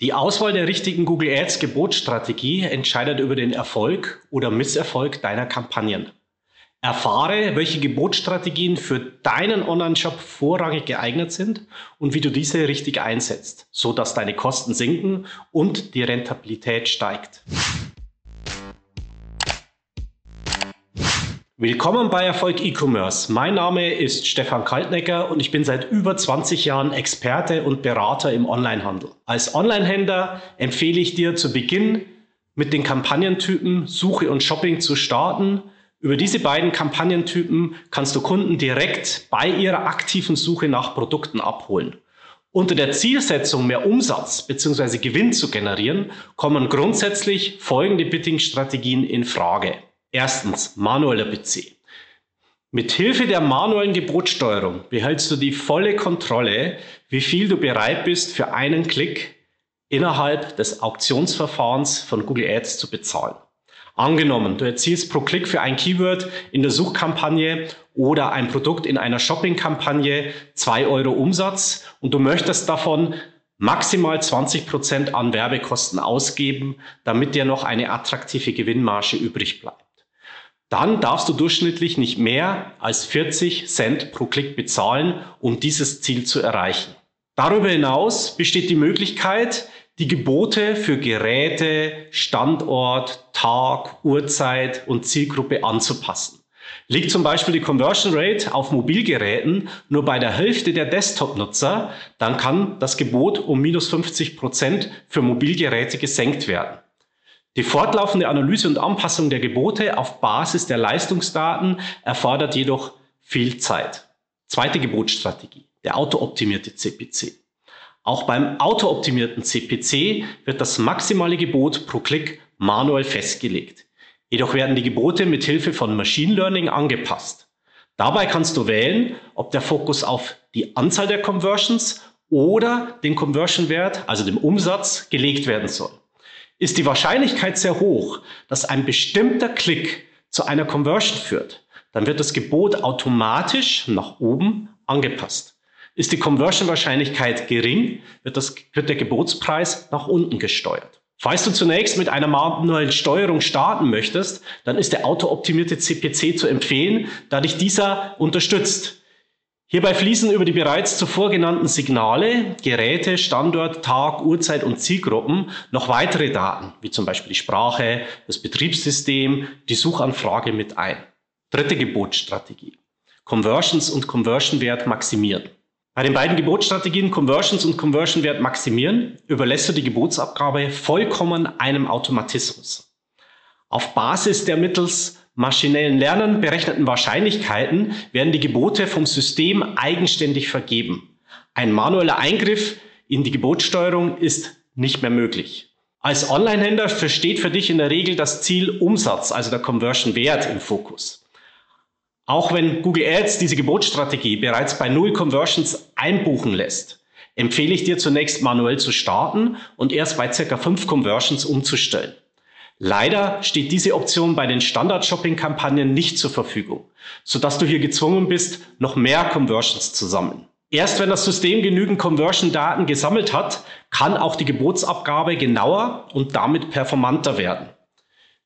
Die Auswahl der richtigen Google Ads Gebotsstrategie entscheidet über den Erfolg oder Misserfolg deiner Kampagnen. Erfahre, welche Gebotsstrategien für deinen Online-Shop vorrangig geeignet sind und wie du diese richtig einsetzt, so dass deine Kosten sinken und die Rentabilität steigt. Willkommen bei Erfolg E-Commerce. Mein Name ist Stefan Kaltnecker und ich bin seit über 20 Jahren Experte und Berater im Onlinehandel. Als Onlinehändler empfehle ich dir zu Beginn mit den Kampagnentypen Suche und Shopping zu starten. Über diese beiden Kampagnentypen kannst du Kunden direkt bei ihrer aktiven Suche nach Produkten abholen. Unter der Zielsetzung, mehr Umsatz bzw. Gewinn zu generieren, kommen grundsätzlich folgende Bidding-Strategien in Frage. Erstens, manueller PC. Mit Hilfe der manuellen Gebotsteuerung behältst du die volle Kontrolle, wie viel du bereit bist, für einen Klick innerhalb des Auktionsverfahrens von Google Ads zu bezahlen. Angenommen, du erzielst pro Klick für ein Keyword in der Suchkampagne oder ein Produkt in einer Shoppingkampagne zwei Euro Umsatz und du möchtest davon maximal 20 Prozent an Werbekosten ausgeben, damit dir noch eine attraktive Gewinnmarge übrig bleibt dann darfst du durchschnittlich nicht mehr als 40 Cent pro Klick bezahlen, um dieses Ziel zu erreichen. Darüber hinaus besteht die Möglichkeit, die Gebote für Geräte, Standort, Tag, Uhrzeit und Zielgruppe anzupassen. Liegt zum Beispiel die Conversion Rate auf Mobilgeräten nur bei der Hälfte der Desktop-Nutzer, dann kann das Gebot um minus 50 Prozent für Mobilgeräte gesenkt werden. Die fortlaufende Analyse und Anpassung der Gebote auf Basis der Leistungsdaten erfordert jedoch viel Zeit. Zweite Gebotsstrategie, der autooptimierte CPC. Auch beim autooptimierten CPC wird das maximale Gebot pro Klick manuell festgelegt. Jedoch werden die Gebote mit Hilfe von Machine Learning angepasst. Dabei kannst du wählen, ob der Fokus auf die Anzahl der Conversions oder den Conversion-Wert, also dem Umsatz, gelegt werden soll ist die Wahrscheinlichkeit sehr hoch, dass ein bestimmter Klick zu einer Conversion führt, dann wird das Gebot automatisch nach oben angepasst. Ist die Conversion-Wahrscheinlichkeit gering, wird, das, wird der Gebotspreis nach unten gesteuert. Falls du zunächst mit einer manuellen Steuerung starten möchtest, dann ist der autooptimierte CPC zu empfehlen, da dich dieser unterstützt. Hierbei fließen über die bereits zuvor genannten Signale, Geräte, Standort, Tag, Uhrzeit und Zielgruppen noch weitere Daten, wie zum Beispiel die Sprache, das Betriebssystem, die Suchanfrage mit ein. Dritte Gebotsstrategie. Conversions und Conversion-Wert maximieren. Bei den beiden Gebotsstrategien Conversions und Conversion-Wert maximieren überlässt du die Gebotsabgabe vollkommen einem Automatismus. Auf Basis der mittels maschinellen Lernen berechneten Wahrscheinlichkeiten werden die Gebote vom System eigenständig vergeben. Ein manueller Eingriff in die Gebotssteuerung ist nicht mehr möglich. Als Online-Händler versteht für dich in der Regel das Ziel Umsatz, also der Conversion-Wert im Fokus. Auch wenn Google Ads diese Gebotsstrategie bereits bei null Conversions einbuchen lässt, empfehle ich dir zunächst manuell zu starten und erst bei circa fünf Conversions umzustellen. Leider steht diese Option bei den Standard-Shopping-Kampagnen nicht zur Verfügung, sodass du hier gezwungen bist, noch mehr Conversions zu sammeln. Erst wenn das System genügend Conversion-Daten gesammelt hat, kann auch die Gebotsabgabe genauer und damit performanter werden.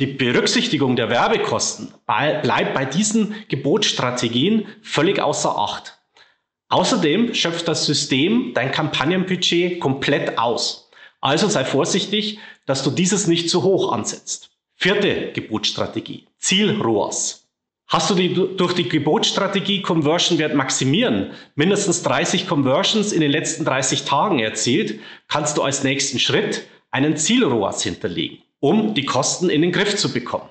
Die Berücksichtigung der Werbekosten bleibt bei diesen Gebotsstrategien völlig außer Acht. Außerdem schöpft das System dein Kampagnenbudget komplett aus. Also sei vorsichtig, dass du dieses nicht zu hoch ansetzt. Vierte Gebotsstrategie. Ziel ROAS. Hast du die, durch die Gebotsstrategie Conversion Wert maximieren mindestens 30 Conversions in den letzten 30 Tagen erzielt, kannst du als nächsten Schritt einen Ziel-ROAS hinterlegen, um die Kosten in den Griff zu bekommen.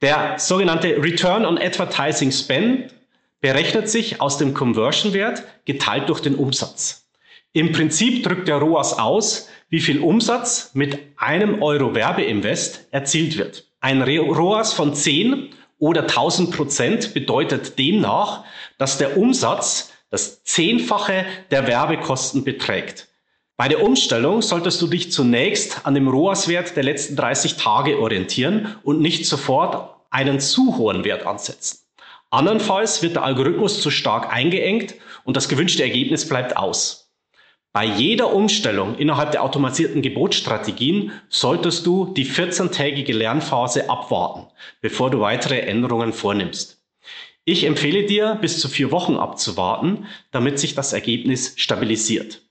Der sogenannte Return on Advertising Spend berechnet sich aus dem Conversion Wert geteilt durch den Umsatz. Im Prinzip drückt der ROAS aus, wie viel Umsatz mit einem Euro Werbeinvest erzielt wird. Ein ROAS von 10 oder 1000 Prozent bedeutet demnach, dass der Umsatz das Zehnfache der Werbekosten beträgt. Bei der Umstellung solltest du dich zunächst an dem ROAS-Wert der letzten 30 Tage orientieren und nicht sofort einen zu hohen Wert ansetzen. Andernfalls wird der Algorithmus zu stark eingeengt und das gewünschte Ergebnis bleibt aus. Bei jeder Umstellung innerhalb der automatisierten Gebotsstrategien solltest du die 14-tägige Lernphase abwarten, bevor du weitere Änderungen vornimmst. Ich empfehle dir, bis zu vier Wochen abzuwarten, damit sich das Ergebnis stabilisiert.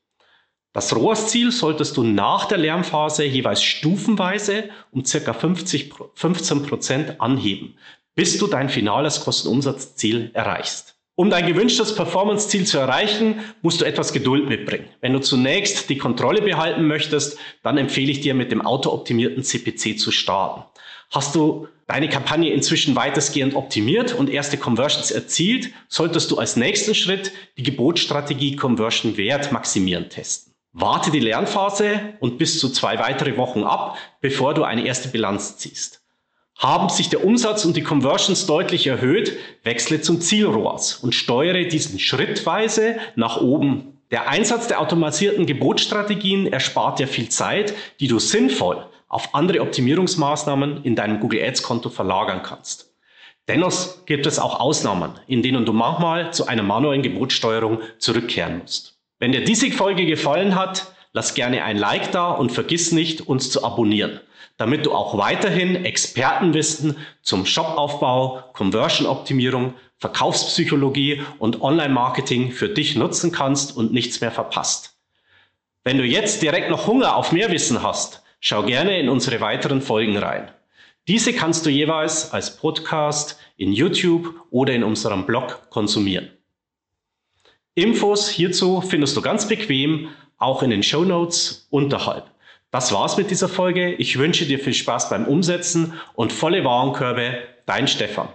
Das ROAS-Ziel solltest du nach der Lernphase jeweils stufenweise um circa 50, 15 Prozent anheben, bis du dein finales Kostenumsatzziel erreichst. Um dein gewünschtes Performance-Ziel zu erreichen, musst du etwas Geduld mitbringen. Wenn du zunächst die Kontrolle behalten möchtest, dann empfehle ich dir, mit dem autooptimierten CPC zu starten. Hast du deine Kampagne inzwischen weitestgehend optimiert und erste Conversions erzielt, solltest du als nächsten Schritt die Gebotsstrategie Conversion Wert maximieren testen. Warte die Lernphase und bis zu zwei weitere Wochen ab, bevor du eine erste Bilanz ziehst. Haben sich der Umsatz und die Conversions deutlich erhöht, wechsle zum Ziel-ROAS und steuere diesen schrittweise nach oben. Der Einsatz der automatisierten Gebotsstrategien erspart dir viel Zeit, die du sinnvoll auf andere Optimierungsmaßnahmen in deinem Google Ads Konto verlagern kannst. Dennoch gibt es auch Ausnahmen, in denen du manchmal zu einer manuellen Gebotssteuerung zurückkehren musst. Wenn dir diese Folge gefallen hat, lass gerne ein Like da und vergiss nicht, uns zu abonnieren damit du auch weiterhin Expertenwissen zum Shopaufbau, Conversion-Optimierung, Verkaufspsychologie und Online-Marketing für dich nutzen kannst und nichts mehr verpasst. Wenn du jetzt direkt noch Hunger auf mehr Wissen hast, schau gerne in unsere weiteren Folgen rein. Diese kannst du jeweils als Podcast in YouTube oder in unserem Blog konsumieren. Infos hierzu findest du ganz bequem auch in den Show Notes unterhalb. Das war's mit dieser Folge. Ich wünsche dir viel Spaß beim Umsetzen und volle Warenkörbe. Dein Stefan.